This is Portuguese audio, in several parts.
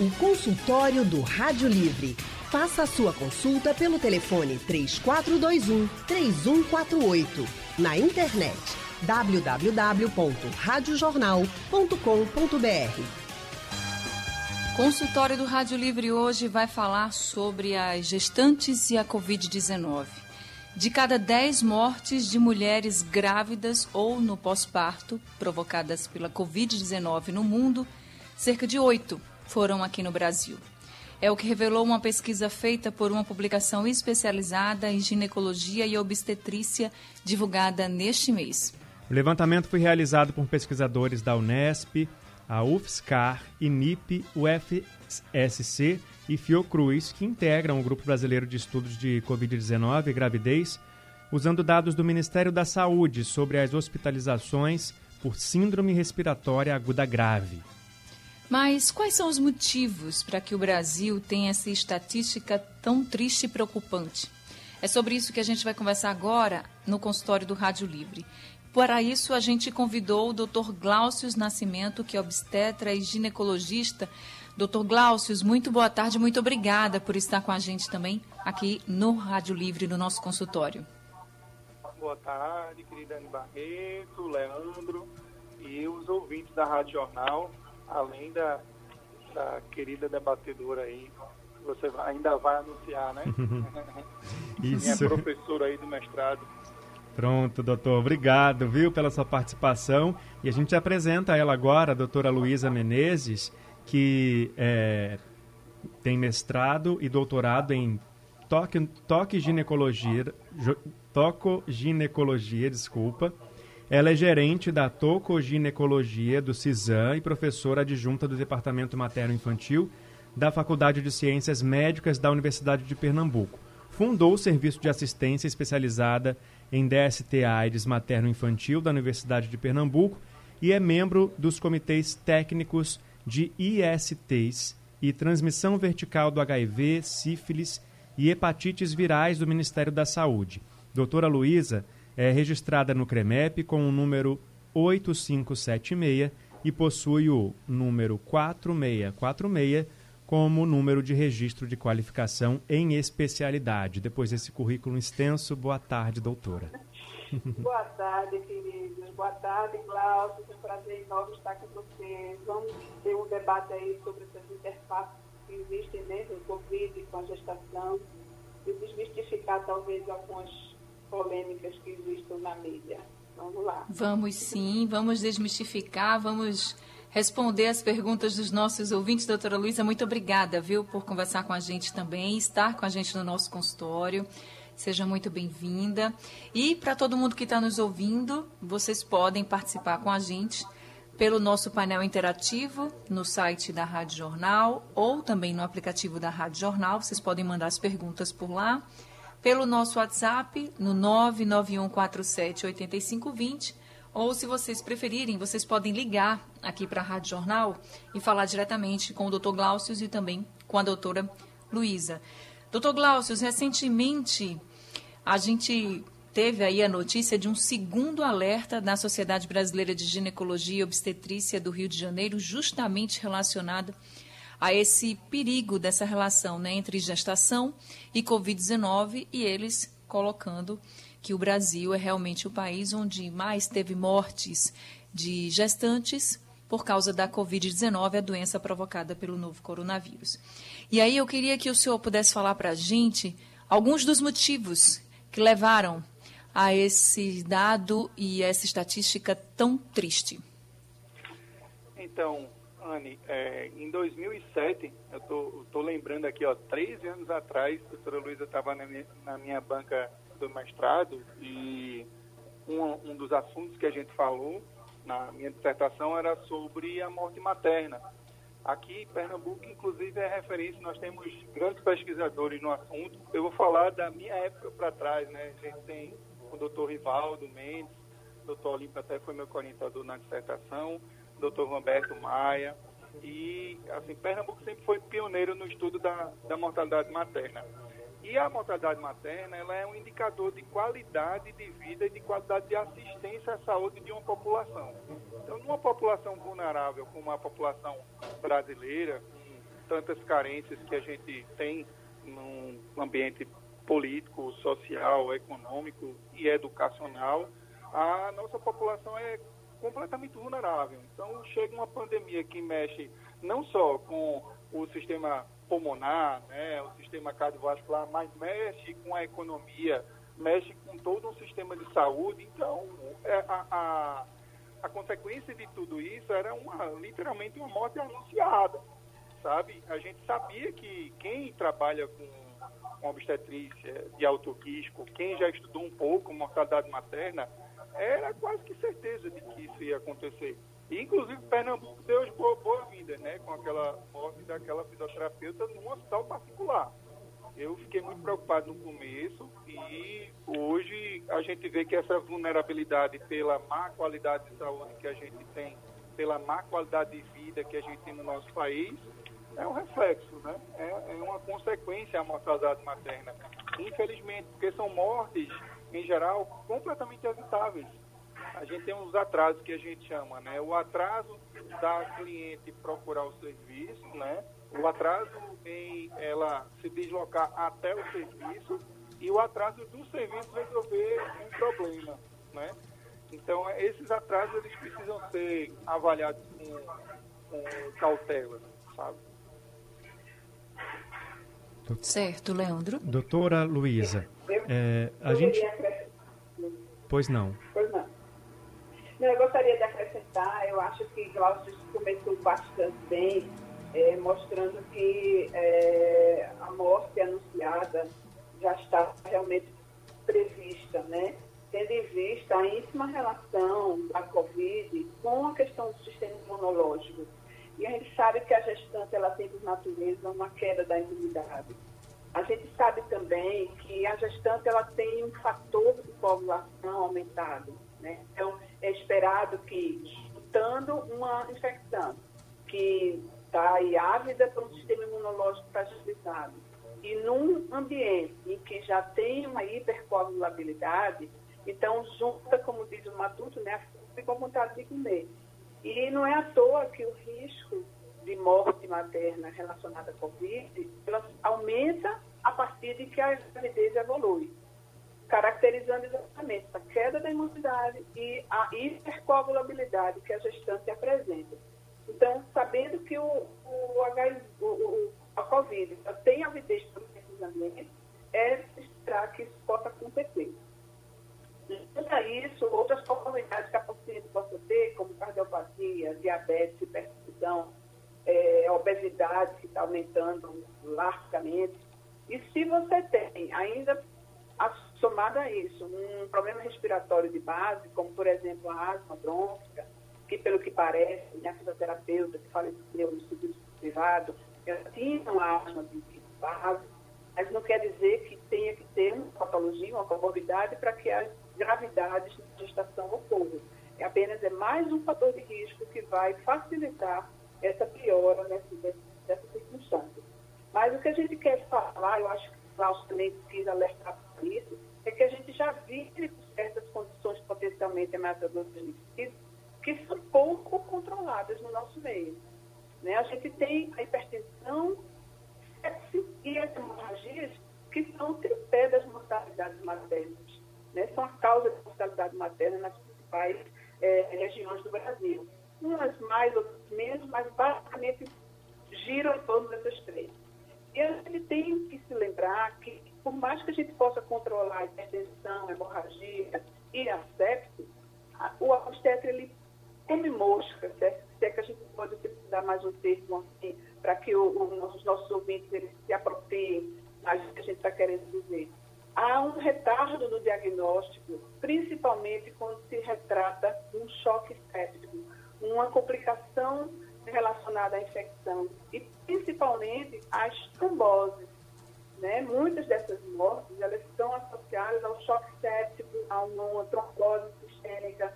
O consultório do Rádio Livre. Faça a sua consulta pelo telefone 3421 3148. Na internet www.radiojornal.com.br. Consultório do Rádio Livre hoje vai falar sobre as gestantes e a Covid-19. De cada 10 mortes de mulheres grávidas ou no pós-parto provocadas pela Covid-19 no mundo, cerca de 8 foram aqui no Brasil. É o que revelou uma pesquisa feita por uma publicação especializada em ginecologia e obstetrícia divulgada neste mês. O levantamento foi realizado por pesquisadores da Unesp, a UFSCar, INIP, UFSC e Fiocruz, que integram o Grupo Brasileiro de Estudos de Covid-19 e Gravidez, usando dados do Ministério da Saúde sobre as hospitalizações por síndrome respiratória aguda grave. Mas quais são os motivos para que o Brasil tenha essa estatística tão triste e preocupante? É sobre isso que a gente vai conversar agora no consultório do Rádio Livre. Para isso, a gente convidou o Dr. Glaucius Nascimento, que é obstetra e ginecologista. Dr. Glaucius, muito boa tarde, muito obrigada por estar com a gente também aqui no Rádio Livre, no nosso consultório. Boa tarde, querida Anne Barreto, Leandro e os ouvintes da Rádio Jornal, além da, da querida debatedora aí, você ainda vai anunciar, né? Isso. Minha professora aí do mestrado. Pronto, doutor. Obrigado, viu, pela sua participação. E a gente apresenta ela agora, a doutora Luísa Menezes, que é, tem mestrado e doutorado em toque, toque ginecologia, tocoginecologia, desculpa. Ela é gerente da tocoginecologia do CISAM e professora adjunta do Departamento Materno-Infantil da Faculdade de Ciências Médicas da Universidade de Pernambuco. Fundou o Serviço de Assistência Especializada em DST AIDS Materno-Infantil da Universidade de Pernambuco e é membro dos comitês técnicos de ISTs e transmissão vertical do HIV, sífilis e hepatites virais do Ministério da Saúde. Doutora Luísa é registrada no CREMEP com o número 8576 e possui o número 4646 como número de registro de qualificação em especialidade. Depois desse currículo extenso, boa tarde, doutora. boa tarde, queridos. Boa tarde, Glaucio. É um prazer enorme estar com vocês. Vamos ter um debate aí sobre essas interfaces que existem dentro do Covid com a gestação e desmistificar talvez algumas polêmicas que existem na mídia. Vamos lá. Vamos sim, vamos desmistificar, vamos responder as perguntas dos nossos ouvintes. Doutora Luísa, muito obrigada, viu, por conversar com a gente também, estar com a gente no nosso consultório. Seja muito bem-vinda. E para todo mundo que está nos ouvindo, vocês podem participar com a gente pelo nosso painel interativo no site da Rádio Jornal ou também no aplicativo da Rádio Jornal. Vocês podem mandar as perguntas por lá. Pelo nosso WhatsApp no 99147 8520 ou, se vocês preferirem, vocês podem ligar aqui para a Rádio Jornal e falar diretamente com o Dr. Glaucio e também com a doutora Luísa. Doutor Glaucio, recentemente a gente teve aí a notícia de um segundo alerta da Sociedade Brasileira de Ginecologia e Obstetrícia do Rio de Janeiro, justamente relacionado a esse perigo dessa relação né, entre gestação e Covid-19 e eles colocando que o Brasil é realmente o país onde mais teve mortes de gestantes por causa da Covid-19, a doença provocada pelo novo coronavírus. E aí eu queria que o senhor pudesse falar para a gente alguns dos motivos que levaram a esse dado e essa estatística tão triste. Então, Anne, é, em 2007, eu estou lembrando aqui, ó, 13 anos atrás, a professora Luísa estava na, na minha banca do mestrado e um, um dos assuntos que a gente falou na minha dissertação era sobre a morte materna. Aqui Pernambuco, inclusive, é referência, nós temos grandes pesquisadores no assunto. Eu vou falar da minha época para trás, né? A gente tem o doutor Rivaldo Mendes, o doutor Olimpo até foi meu orientador na dissertação, doutor Roberto Maia. E, assim, Pernambuco sempre foi pioneiro no estudo da, da mortalidade materna. E a mortalidade materna ela é um indicador de qualidade de vida e de qualidade de assistência à saúde de uma população. Então, numa população vulnerável como a população brasileira, tantas carências que a gente tem num ambiente político, social, econômico e educacional, a nossa população é completamente vulnerável. Então, chega uma pandemia que mexe não só com o sistema pulmonar, né, o sistema cardiovascular, mas mexe com a economia, mexe com todo um sistema de saúde. Então, é, a, a, a consequência de tudo isso era uma, literalmente uma morte anunciada, sabe? A gente sabia que quem trabalha com com obstetrícia de alto risco, quem já estudou um pouco mortalidade materna, era quase que certeza de que isso ia acontecer. E, inclusive, Pernambuco deu boa, boa vida, né, com aquela morte daquela fisioterapeuta num hospital particular. Eu fiquei muito preocupado no começo e hoje a gente vê que essa vulnerabilidade pela má qualidade de saúde que a gente tem, pela má qualidade de vida que a gente tem no nosso país, é um reflexo, né? É, é uma consequência a mortalidade materna. Infelizmente, porque são mortes, em geral, completamente evitáveis. A gente tem uns atrasos que a gente chama, né? O atraso da cliente procurar o serviço, né? O atraso em ela se deslocar até o serviço e o atraso do serviço resolver um problema, né? Então, esses atrasos eles precisam ser avaliados com, com cautela, sabe? Certo, Leandro. Doutora Luísa, é, a gente... Pois não. Pois não. não. Eu gostaria de acrescentar, eu acho que Glaucio começou bastante bem, é, mostrando que é, a morte anunciada já está realmente prevista, né? Tendo em vista a íntima relação da Covid com a questão do sistema imunológico e a gente sabe que a gestante ela tem por natureza uma queda da imunidade. A gente sabe também que a gestante ela tem um fator de coagulação aumentado. Né? Então, é esperado que, disputando uma infecção que está aí ávida para um sistema imunológico fragilizado, e num ambiente em que já tem uma hipercoagulabilidade, então junta, como diz o Matuto, né, a fome com vontade de comer. E não é à toa que o risco de morte materna relacionada à Covid aumenta a partir de que a gravidez evolui, caracterizando exatamente a queda da imunidade e a hipercoagulabilidade que a gestante apresenta. Então, sabendo que o, o, o, o a Covid tem avidez para esses ambientes, é esperar que isso possa acontecer. Junto isso, outras comorbidades que a paciente possa ter, como cardiopatia, diabetes, hipertensão, é, obesidade, que está aumentando largamente. E se você tem ainda, somado a isso, um problema respiratório de base, como, por exemplo, a asma brônquica, que, pelo que parece, minha fisioterapeuta que faleceu no serviço privado, ela tinha uma asma de base, mas não quer dizer que tenha que ter uma patologia, uma comorbidade, para que as gravidades de gestação ocorram. Apenas é mais um fator de risco que vai facilitar essa piora nessa, dessa circunstância. Mas o que a gente quer falar, eu acho que o Klaus também quis alertar para isso, é que a gente já vive certas condições potencialmente ameaçadoras de suicídio que são pouco controladas no nosso meio. Né? A gente tem a hipertensão e as hemorragias que são o tripé das mortalidades maternas né, são a causa da mortalidade materna nas principais é, regiões do Brasil. Umas mais, outras menos, mas basicamente giram em torno dessas três. E a gente tem que se lembrar que, por mais que a gente possa controlar a hipertensão, a hemorragia e a sepse, o obstetra, ele come mosca, se é que a gente pode utilizar mais um termo assim, para que o, o, os nossos ouvintes eles se apropriem do que a gente está querendo dizer há um retardo no diagnóstico, principalmente quando se retrata um choque séptico, uma complicação relacionada à infecção e principalmente às tromboses. Né? Muitas dessas mortes elas estão associadas ao choque séptico, a uma trombose sistêmica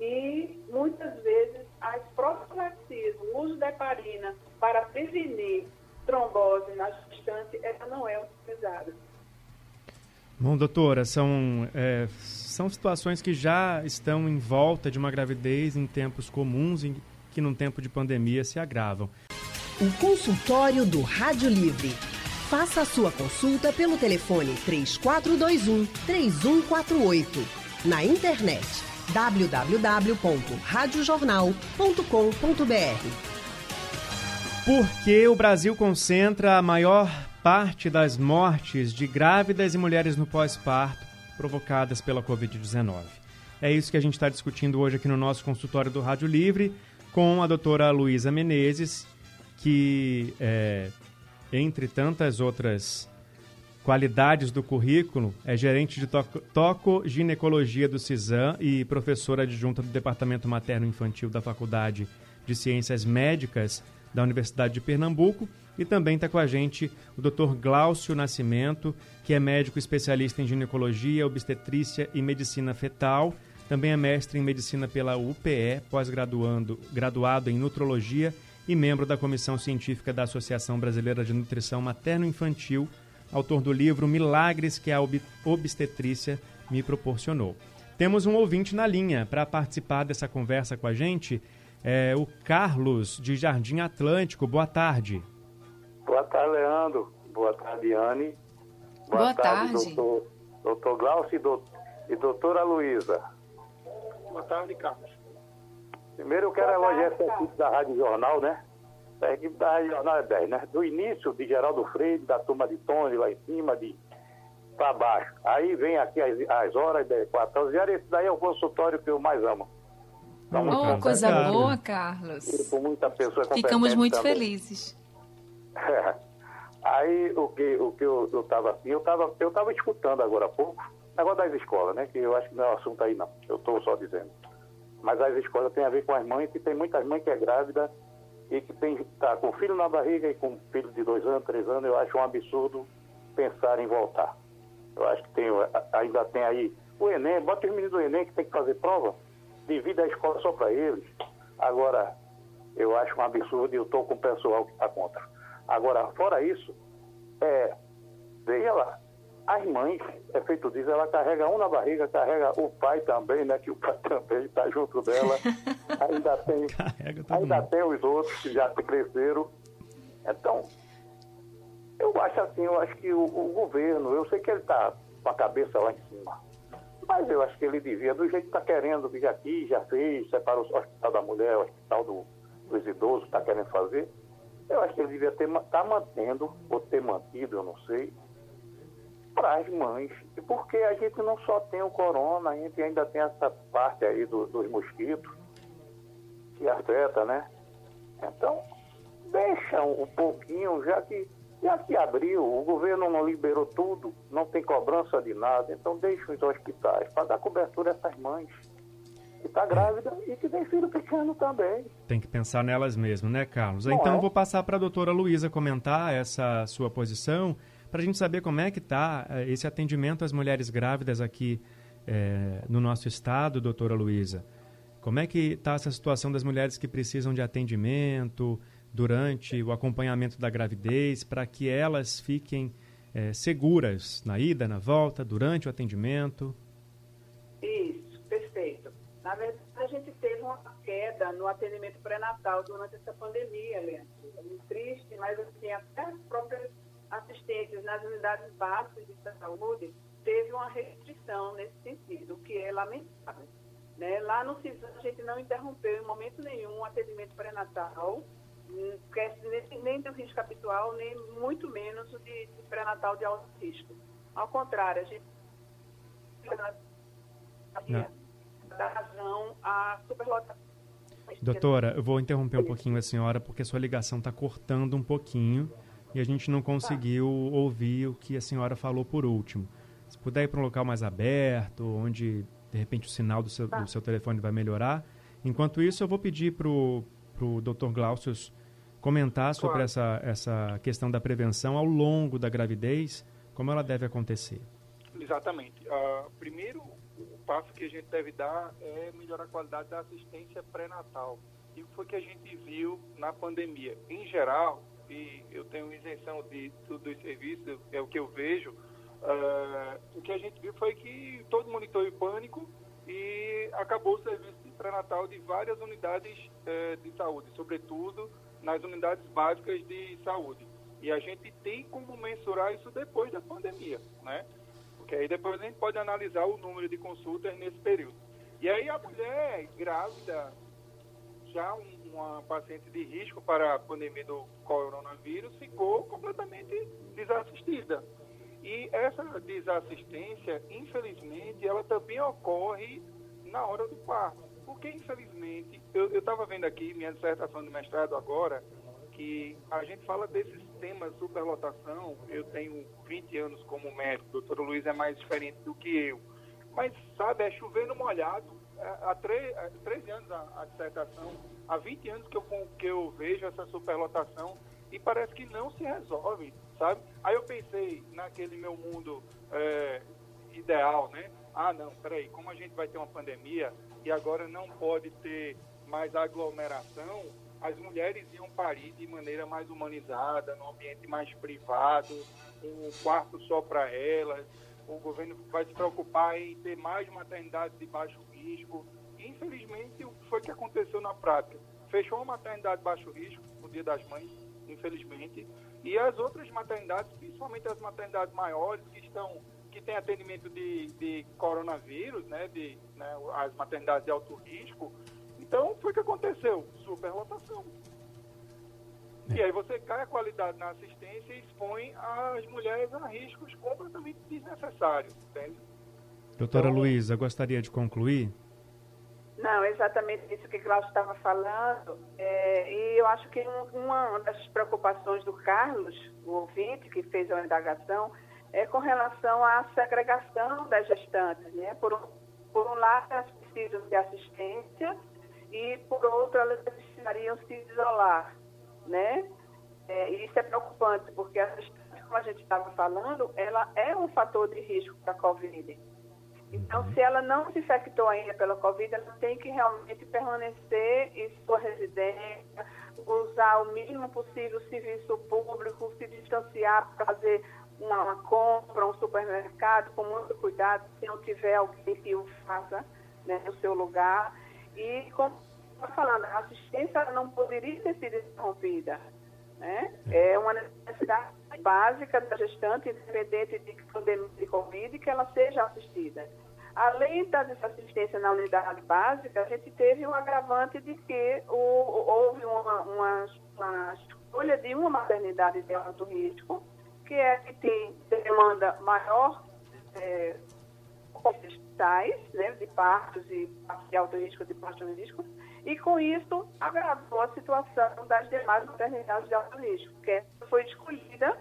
e muitas vezes as profilaxias, o uso da heparina para prevenir trombose na gestante, ela não é utilizada. Bom, doutora, são, é, são situações que já estão em volta de uma gravidez em tempos comuns e que num tempo de pandemia se agravam. O consultório do Rádio Livre. Faça a sua consulta pelo telefone 3421 3148. Na internet www.radiojornal.com.br. Por que o Brasil concentra a maior parte das mortes de grávidas e mulheres no pós-parto provocadas pela Covid-19? É isso que a gente está discutindo hoje aqui no nosso consultório do Rádio Livre com a doutora Luísa Menezes, que, é, entre tantas outras qualidades do currículo, é gerente de toco, toco-ginecologia do CISAM e professora adjunta do Departamento Materno-Infantil da Faculdade de Ciências Médicas da Universidade de Pernambuco. E também está com a gente o Dr. Glaucio Nascimento, que é médico especialista em ginecologia, obstetrícia e medicina fetal. Também é mestre em medicina pela UPE, pós-graduando, graduado em nutrologia e membro da comissão científica da Associação Brasileira de Nutrição Materno-Infantil, autor do livro Milagres que a Obstetrícia me proporcionou. Temos um ouvinte na linha para participar dessa conversa com a gente, é o Carlos de Jardim Atlântico. Boa tarde. Boa tarde, Leandro. Boa tarde, Anne. Boa, Boa tarde, tarde. Doutor, doutor Glaucio e, doutor, e doutora Luísa. Boa tarde, Carlos. Primeiro eu quero elogiar essa equipe da Rádio Jornal, né? A equipe da Rádio Jornal é 10, né? Do início de Geraldo Freire, da turma de Tony lá em cima, de para baixo. Aí vem aqui as, as horas, 10, 4 horas. E esse daí é o consultório que eu mais amo. Então, oh, coisa boa, Carlos. Por muita pessoa Ficamos muito também. felizes. Aí o que, o que eu, eu tava assim, eu tava, eu tava escutando agora há pouco, negócio das escolas, né? Que eu acho que não é o assunto aí não. Eu estou só dizendo. Mas as escolas têm a ver com as mães, e tem muitas mães que é grávida e que tem tá com filho na barriga e com filho de dois anos, três anos, eu acho um absurdo pensar em voltar. Eu acho que tem, ainda tem aí o Enem, bota os meninos do Enem que tem que fazer prova, divide a escola só para eles. Agora, eu acho um absurdo e eu estou com o pessoal que está contra. Agora, fora isso, é, veja lá, as mães, é feito disso, ela carrega um na barriga, carrega o pai também, né? Que o pai também está junto dela. ainda tem, ainda tem os outros que já cresceram. Então, eu acho assim, eu acho que o, o governo, eu sei que ele está com a cabeça lá em cima. Mas eu acho que ele devia, do jeito que está querendo, que já quis, já fez, separou o hospital da mulher, o hospital do, dos idosos, está querendo fazer. Eu acho que ele devia estar tá mantendo, ou ter mantido, eu não sei, para as mães. Porque a gente não só tem o corona, a gente ainda tem essa parte aí do, dos mosquitos que afeta, né? Então, deixa um pouquinho, já que, já que abriu, o governo não liberou tudo, não tem cobrança de nada, então deixa os hospitais para dar cobertura a essas mães que está grávida e que tem filho pequeno também. Tem que pensar nelas mesmo, né, Carlos? Não então, é? vou passar para a doutora Luísa comentar essa sua posição para a gente saber como é que está eh, esse atendimento às mulheres grávidas aqui é, no nosso estado, doutora Luísa. Como é que está essa situação das mulheres que precisam de atendimento durante o acompanhamento da gravidez, para que elas fiquem é, seguras na ida, na volta, durante o atendimento? Isso, perfeito. Na verdade, a gente teve uma queda no atendimento pré-natal durante essa pandemia, Leandro. É muito triste, mas assim, até as próprias assistentes nas unidades básicas de saúde teve uma restrição nesse sentido, o que é lamentável. Né? Lá no CISAM a gente não interrompeu em momento nenhum o atendimento pré-natal, nem, nem do risco habitual, nem muito menos o de, de pré-natal de alto risco. Ao contrário, a gente dá razão à superlotação. Doutora, eu vou interromper um pouquinho a senhora porque a sua ligação está cortando um pouquinho e a gente não conseguiu ouvir o que a senhora falou por último. Se puder ir para um local mais aberto, onde de repente o sinal do seu, do seu telefone vai melhorar. Enquanto isso, eu vou pedir para o Dr. Glaucio comentar sobre claro. essa, essa questão da prevenção ao longo da gravidez, como ela deve acontecer. Exatamente. Uh, primeiro, o passo que a gente deve dar é melhorar a qualidade da assistência pré-natal. E o que foi que a gente viu na pandemia? Em geral, e eu tenho isenção de tudo os serviços, é o que eu vejo, uh, o que a gente viu foi que todo mundo entrou em pânico e acabou o serviço de pré-natal de várias unidades uh, de saúde, sobretudo nas unidades básicas de saúde. E a gente tem como mensurar isso depois da pandemia, né? Porque aí depois a gente pode analisar o número de consultas nesse período. E aí a mulher grávida, já uma paciente de risco para a pandemia do coronavírus, ficou completamente desassistida. E essa desassistência, infelizmente, ela também ocorre na hora do parto. Porque, infelizmente, eu estava vendo aqui minha dissertação de mestrado agora, que a gente fala desses temas superlotação. Eu tenho 20 anos como médico, o doutor Luiz é mais diferente do que eu. Mas, sabe, é chover no molhado. É, há 13 anos a, a, dissertação, há 20 anos que eu, que eu vejo essa superlotação e parece que não se resolve, sabe? Aí eu pensei naquele meu mundo é, ideal, né? Ah, não, peraí, como a gente vai ter uma pandemia e agora não pode ter mais aglomeração, as mulheres iam parir de maneira mais humanizada, num ambiente mais privado, um quarto só para elas. O governo vai se preocupar em ter mais maternidades de baixo risco. Infelizmente, o que foi que aconteceu na prática? Fechou uma maternidade de baixo risco, o Dia das Mães, infelizmente, e as outras maternidades, principalmente as maternidades maiores, que estão que têm atendimento de, de coronavírus, né, de, né, as maternidades de alto risco, então, foi o que aconteceu, superlotação. É. E aí você cai a qualidade na assistência e expõe as mulheres a riscos completamente desnecessários, entende? Doutora então, Luísa, gostaria de concluir? Não, exatamente isso que Cláudio estava falando. É, e eu acho que uma das preocupações do Carlos, o ouvinte que fez a indagação, é com relação à segregação das gestantes. Né? Por, por um lado, elas precisam de assistência e, por outro, elas precisariam se isolar, né? É, e isso é preocupante, porque, a como a gente estava falando, ela é um fator de risco para a Covid. Então, se ela não se infectou ainda pela Covid, ela tem que realmente permanecer em sua residência, usar o mínimo possível o serviço público, se distanciar para fazer uma, uma compra, um supermercado, com muito cuidado, se não tiver alguém que o faça né, no seu lugar. E, como está falando, a assistência não poderia ter sido interrompida. Né? É uma necessidade básica da gestante, independente de pandemia de Covid, que ela seja assistida. Além da assistência na unidade básica, a gente teve o um agravante de que o, houve uma, uma, uma, escolha de uma maternidade de alto risco, que é que tem demanda maior é, hospitais, né, de partos e de alto risco, de partos de risco, e com isso agravou a situação das demais maternidades de alto risco, que foi escolhida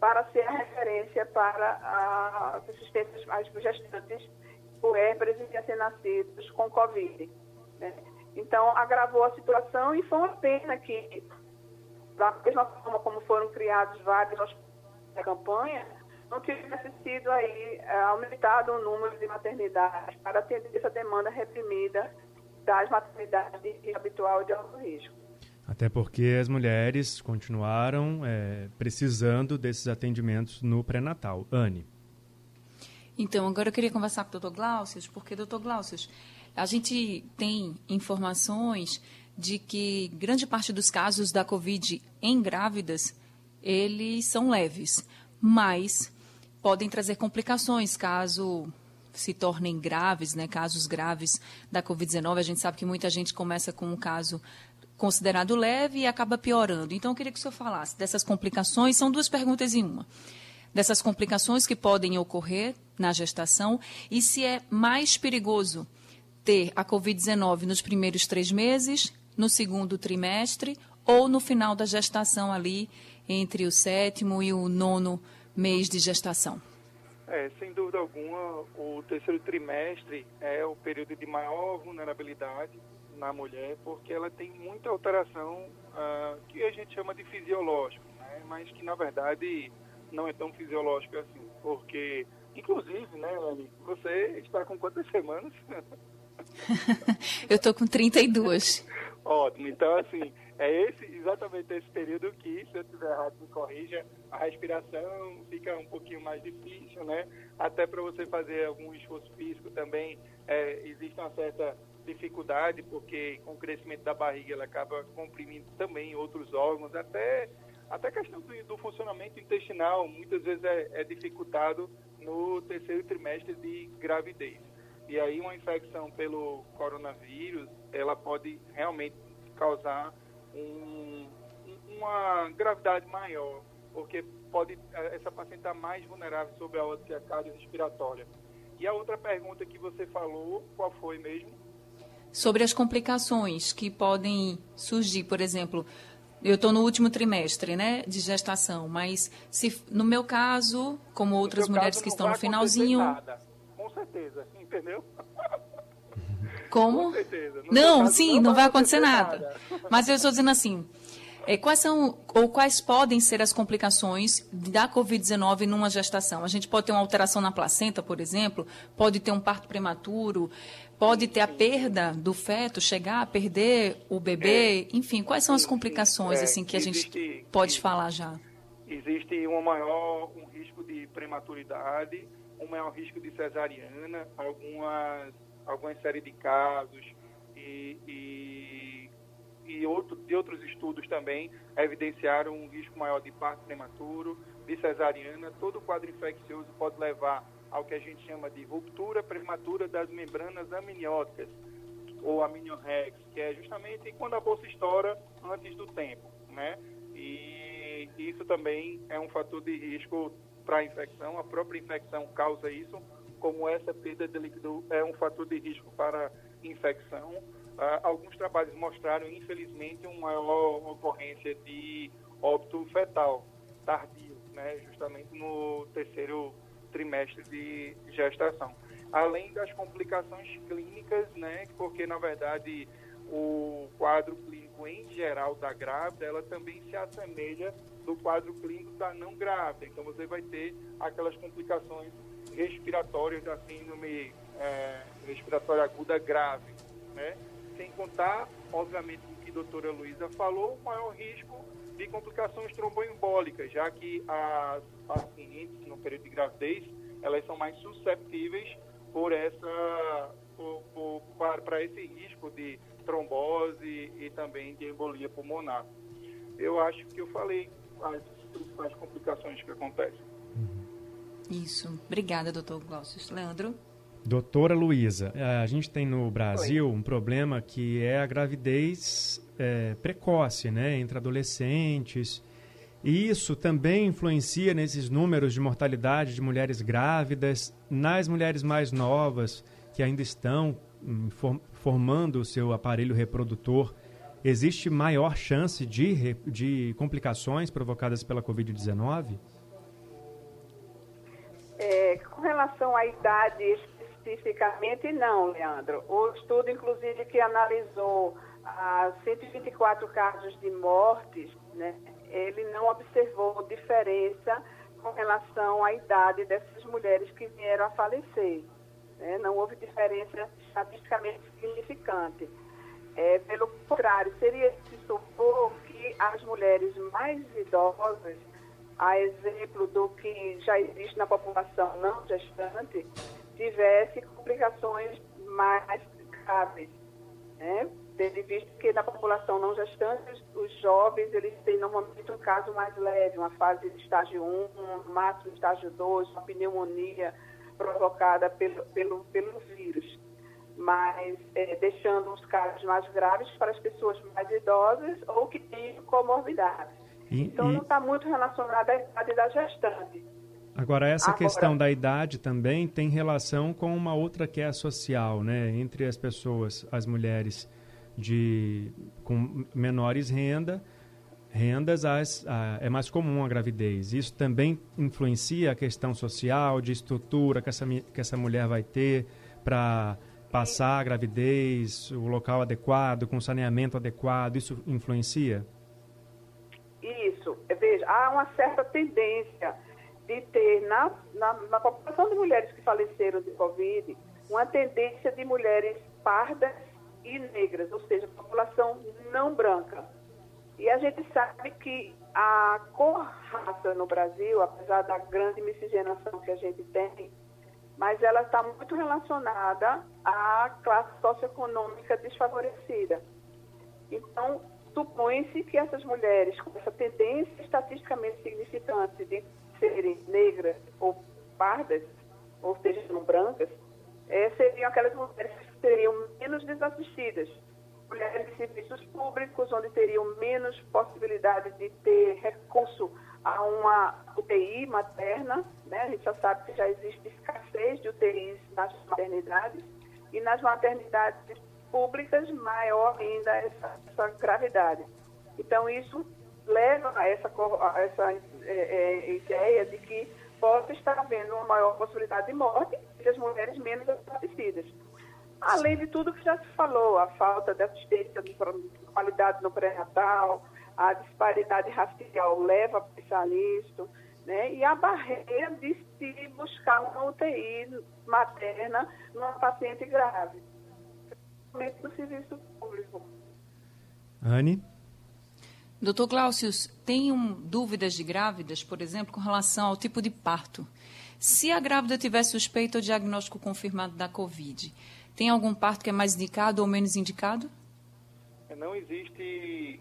para ser a referência para as assistências às gestantes puérperas e recém-nascidos com Covid. Né? Então, agravou a situação e foi uma pena que, da mesma forma como foram criados vários hospitais da campanha, não tivesse sido aí é, aumentado o número de maternidades para atender essa demanda reprimida das maternidades de habitual de alto risco. Até porque as mulheres continuaram é, precisando desses atendimentos no pré-natal. Anne. Então, agora eu queria conversar com o doutor Glaucius, porque, doutor Glaucius, a gente tem informações de que grande parte dos casos da Covid em grávidas, eles são leves, mas podem trazer complicações caso se tornem graves, né, casos graves da Covid-19. A gente sabe que muita gente começa com um caso considerado leve e acaba piorando. Então, eu queria que o senhor falasse dessas complicações. São duas perguntas em uma. Dessas complicações que podem ocorrer na gestação e se é mais perigoso ter a Covid-19 nos primeiros três meses, no segundo trimestre ou no final da gestação ali, entre o sétimo e o nono mês de gestação. É, sem dúvida alguma, o terceiro trimestre é o período de maior vulnerabilidade na mulher, porque ela tem muita alteração uh, que a gente chama de fisiológico, né? mas que na verdade não é tão fisiológico assim, porque, inclusive, né, Lani, você está com quantas semanas? Eu estou com 32. Ótimo, então assim, é esse, exatamente esse período que, se eu estiver errado, me corrija, a respiração fica um pouquinho mais difícil, né? Até para você fazer algum esforço físico também, é, existe uma certa dificuldade, porque com o crescimento da barriga ela acaba comprimindo também outros órgãos, até, até a questão do, do funcionamento intestinal muitas vezes é, é dificultado no terceiro trimestre de gravidez. E aí uma infecção pelo coronavírus, ela pode realmente causar um, uma gravidade maior, porque pode essa paciente estar mais vulnerável sobre a ótica cardiorrespiratória. E a outra pergunta que você falou, qual foi mesmo? Sobre as complicações que podem surgir, por exemplo, eu estou no último trimestre, né, de gestação, mas se no meu caso, como outras mulheres caso, que estão no finalzinho, nada. com certeza, entendeu? Como? Com certeza. não, sim, não, não vai acontecer, acontecer nada. nada. Mas eu estou dizendo assim, é, quais são ou quais podem ser as complicações da Covid-19 numa gestação? A gente pode ter uma alteração na placenta, por exemplo, pode ter um parto prematuro, pode ter a perda do feto, chegar a perder o bebê, é, enfim, quais são as complicações é, assim que a gente pode existe, falar já? Existe um maior um risco de prematuridade, um maior risco de cesariana, algumas algumas série de casos e, e e outro, de outros estudos também evidenciaram um risco maior de parto prematuro, de cesariana. Todo quadro infeccioso pode levar ao que a gente chama de ruptura prematura das membranas amnióticas, ou amniorex, que é justamente quando a bolsa estoura antes do tempo, né? E isso também é um fator de risco para a infecção. A própria infecção causa isso, como essa perda de líquido é um fator de risco para infecção. Uh, alguns trabalhos mostraram, infelizmente, uma maior ocorrência de óbito fetal tardio, né, justamente no terceiro trimestre de gestação. Além das complicações clínicas, né, porque, na verdade, o quadro clínico em geral da grávida, ela também se assemelha do quadro clínico da não grávida. Então, você vai ter aquelas complicações respiratórias da síndrome é, respiratória aguda grave, né? sem contar, obviamente, o que a doutora Luísa falou, o maior risco de complicações tromboembólicas, já que as pacientes no período de gravidez, elas são mais susceptíveis por essa para esse risco de trombose e também de embolia pulmonar. Eu acho que eu falei as principais complicações que acontecem. Isso. Obrigada, doutor Glaucio. Leandro? Doutora Luísa, é, a gente tem no Brasil Oi. um problema que é a gravidez é, precoce, né, entre adolescentes. E isso também influencia nesses números de mortalidade de mulheres grávidas, nas mulheres mais novas que ainda estão hum, formando o seu aparelho reprodutor. Existe maior chance de, de complicações provocadas pela Covid-19? Relação à idade especificamente, não, Leandro. O estudo, inclusive, que analisou ah, 124 casos de mortes, né, ele não observou diferença com relação à idade dessas mulheres que vieram a falecer. Né? Não houve diferença estatisticamente significante. É, pelo contrário, seria se supor que as mulheres mais idosas, a exemplo do que já existe na população não gestante, tivesse complicações mais graves, né? Tendo visto que na população não gestante, os jovens, eles têm normalmente um caso mais leve, uma fase de estágio 1, um máximo estágio 2, uma pneumonia provocada pelo, pelo, pelo vírus. Mas é, deixando os casos mais graves para as pessoas mais idosas ou que têm comorbidades. E, então, e... não está muito relacionado à idade da gestante. Agora, essa Agora, questão da idade também tem relação com uma outra que é social, né? Entre as pessoas, as mulheres de, com menores renda, rendas, as, a, é mais comum a gravidez. Isso também influencia a questão social, de estrutura que essa, que essa mulher vai ter para passar a gravidez, o local adequado, com saneamento adequado, isso influencia? Isso. Veja, há uma certa tendência de ter na, na, na, população de mulheres que faleceram de Covid uma tendência de mulheres pardas e negras, ou seja, população não branca. E a gente sabe que a cor raça no Brasil, apesar da grande miscigenação que a gente tem, mas ela está muito relacionada à classe socioeconômica desfavorecida. Então, supõe-se que essas mulheres com essa tendência estatisticamente significante de serem negras ou pardas, ou seja, não brancas, é, seriam aquelas mulheres que seriam menos desassistidas, mulheres de serviços públicos, onde teriam menos possibilidade de ter recurso a uma UTI materna, né? a gente já sabe que já existe escassez de UTIs nas maternidades, e nas maternidades públicas, maior ainda essa, essa gravidade. Então, isso leva a essa, a essa é, é, ideia de que possa estar havendo uma maior possibilidade de morte e as mulheres menos assistidas. Além de tudo que já se falou, a falta de assistência de qualidade no pré-natal, a disparidade racial leva a pensar nisso, né? e a barreira de se buscar uma UTI materna numa paciente grave, principalmente no serviço público. Anne? Doutor Glaucio, tenho dúvidas de grávidas, por exemplo, com relação ao tipo de parto. Se a grávida tiver suspeita ou diagnóstico confirmado da Covid, tem algum parto que é mais indicado ou menos indicado? Não existe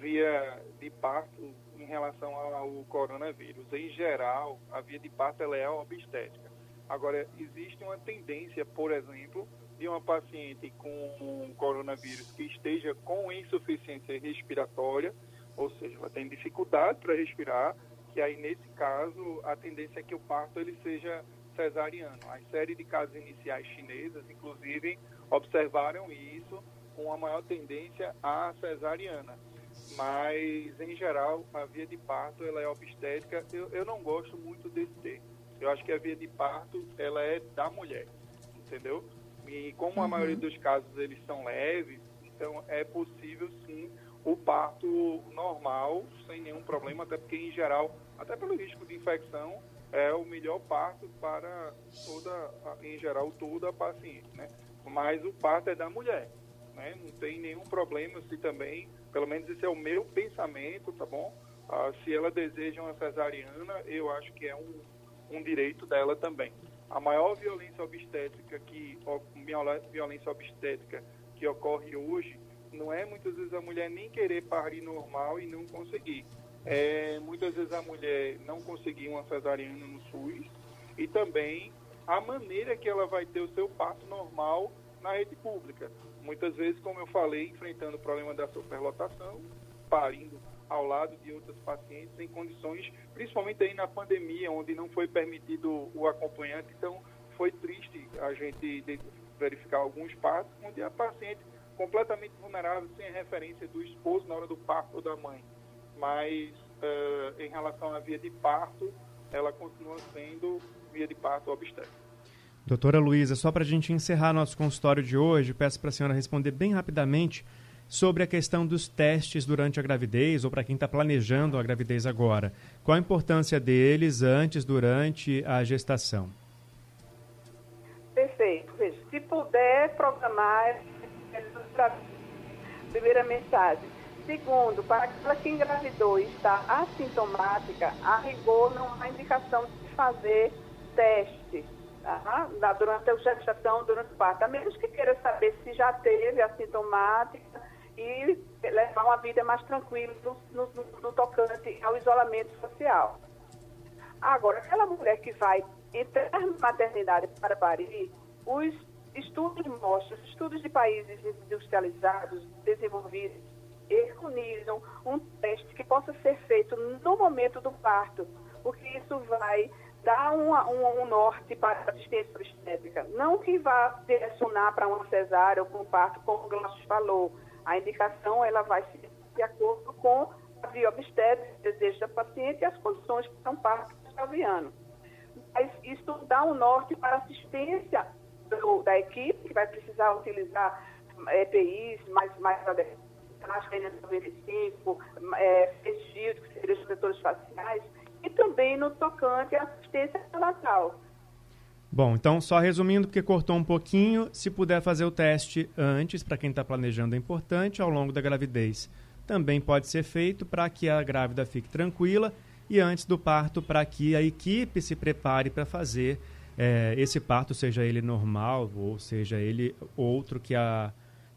via de parto em relação ao coronavírus. Em geral, a via de parto ela é a obstétrica. Agora, existe uma tendência, por exemplo, de uma paciente com coronavírus que esteja com insuficiência respiratória ou seja, ela tem dificuldade para respirar, que aí nesse caso a tendência é que o parto ele seja cesariano. A série de casos iniciais chinesas, inclusive, observaram isso com a maior tendência à cesariana. Mas, em geral, a via de parto ela é obstétrica. Eu, eu não gosto muito desse termo. Eu acho que a via de parto ela é da mulher, entendeu? E como a maioria uhum. dos casos eles são leves, então é possível sim o parto normal, sem nenhum problema, até porque, em geral, até pelo risco de infecção, é o melhor parto para toda, em geral, toda a paciente, né? Mas o parto é da mulher, né? Não tem nenhum problema se também, pelo menos esse é o meu pensamento, tá bom? Ah, se ela deseja uma cesariana, eu acho que é um, um direito dela também. A maior violência obstétrica que violência obstétrica que ocorre hoje não é muitas vezes a mulher nem querer parir normal e não conseguir. É, muitas vezes a mulher não conseguir uma cesariana no SUS e também a maneira que ela vai ter o seu parto normal na rede pública. Muitas vezes, como eu falei, enfrentando o problema da superlotação, parindo ao lado de outras pacientes em condições, principalmente aí na pandemia, onde não foi permitido o acompanhante. Então, foi triste a gente verificar alguns partos onde a paciente completamente vulnerável, sem referência do esposo na hora do parto ou da mãe. Mas uh, em relação à via de parto, ela continua sendo via de parto obstétrica. Doutora Luísa, só para a gente encerrar nosso consultório de hoje, peço para a senhora responder bem rapidamente sobre a questão dos testes durante a gravidez ou para quem está planejando a gravidez agora. Qual a importância deles antes, durante a gestação? Perfeito. Veja, se puder programar primeira mensagem. Segundo, para aquela que engravidou e está assintomática, a rigor não há indicação de fazer teste tá? durante a gestação, durante o parto, a menos que queira saber se já teve assintomática e levar uma vida mais tranquila no, no, no tocante ao isolamento social. Agora, aquela mulher que vai entrar na maternidade para parir, os estudos mostram, estudos de países industrializados, desenvolvidos, preconizam um teste que possa ser feito no momento do parto, porque isso vai dar um, um, norte para a assistência obstétrica. Não que vá direcionar para uma cesárea ou para um parto, como o Glaucio falou. A indicação ela vai ser de acordo com a via obstétrica, desejo da paciente e as condições para um parto pelviano. Mas isso dá um norte para assistência do, da equipe, que vai precisar utilizar EPIs mais, mais adequadas, máscara 95, é, face shield, que seriam os protetores faciais, e também no tocante à assistência natal. Bom, então só resumindo, porque cortou um pouquinho, se puder fazer o teste antes, para quem está planejando é importante, ao longo da gravidez. Também pode ser feito para que a grávida fique tranquila e antes do parto, para que a equipe se prepare para fazer é, esse parto, seja ele normal ou seja ele outro que a,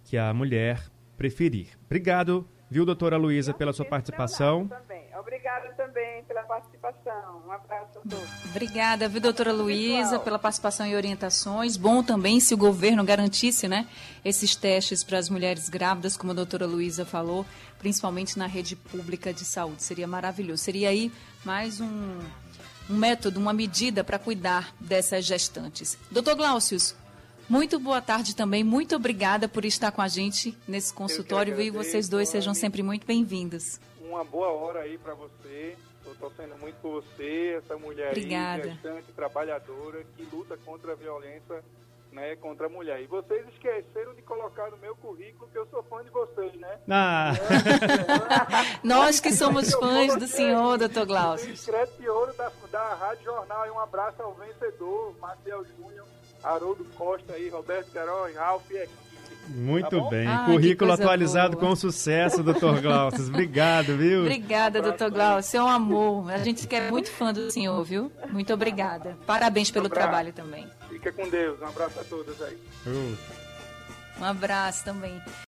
que a mulher preferir. Obrigado, viu, doutora Luísa, pela sua participação. Também. Obrigada também pela participação. Um abraço a todos. Obrigada, viu, doutora Luísa, pela participação e orientações. Bom também se o governo garantisse né, esses testes para as mulheres grávidas, como a doutora Luísa falou, principalmente na rede pública de saúde. Seria maravilhoso. Seria aí mais um, um método, uma medida para cuidar dessas gestantes. Doutor Glaucius, muito boa tarde também. Muito obrigada por estar com a gente nesse consultório. E vocês dois sejam sempre muito bem-vindos. Uma boa hora aí para você. Estou torcendo muito por você, essa mulher Obrigada. aí, gestante, trabalhadora, que luta contra a violência né, contra a mulher. E vocês esqueceram de colocar no meu currículo que eu sou fã de vocês, né? Ah. Nós que somos fãs do senhor, doutor Glaucio. Discreto de ouro da, da Rádio Jornal. E um abraço ao vencedor, Marcel Júnior, Haroldo Costa aí, Roberto Queiroz, Ralf e equipe. Muito Tá bem. Ai, Currículo atualizado boa. com sucesso, doutor Glaucio. Obrigado, viu? Obrigada, doutor Glaucio. É um amor. A gente quer muito fã do senhor, viu? Muito obrigada. Parabéns pelo abraço. trabalho também. Fica com Deus. Um abraço a todos aí. Uh. Um abraço também.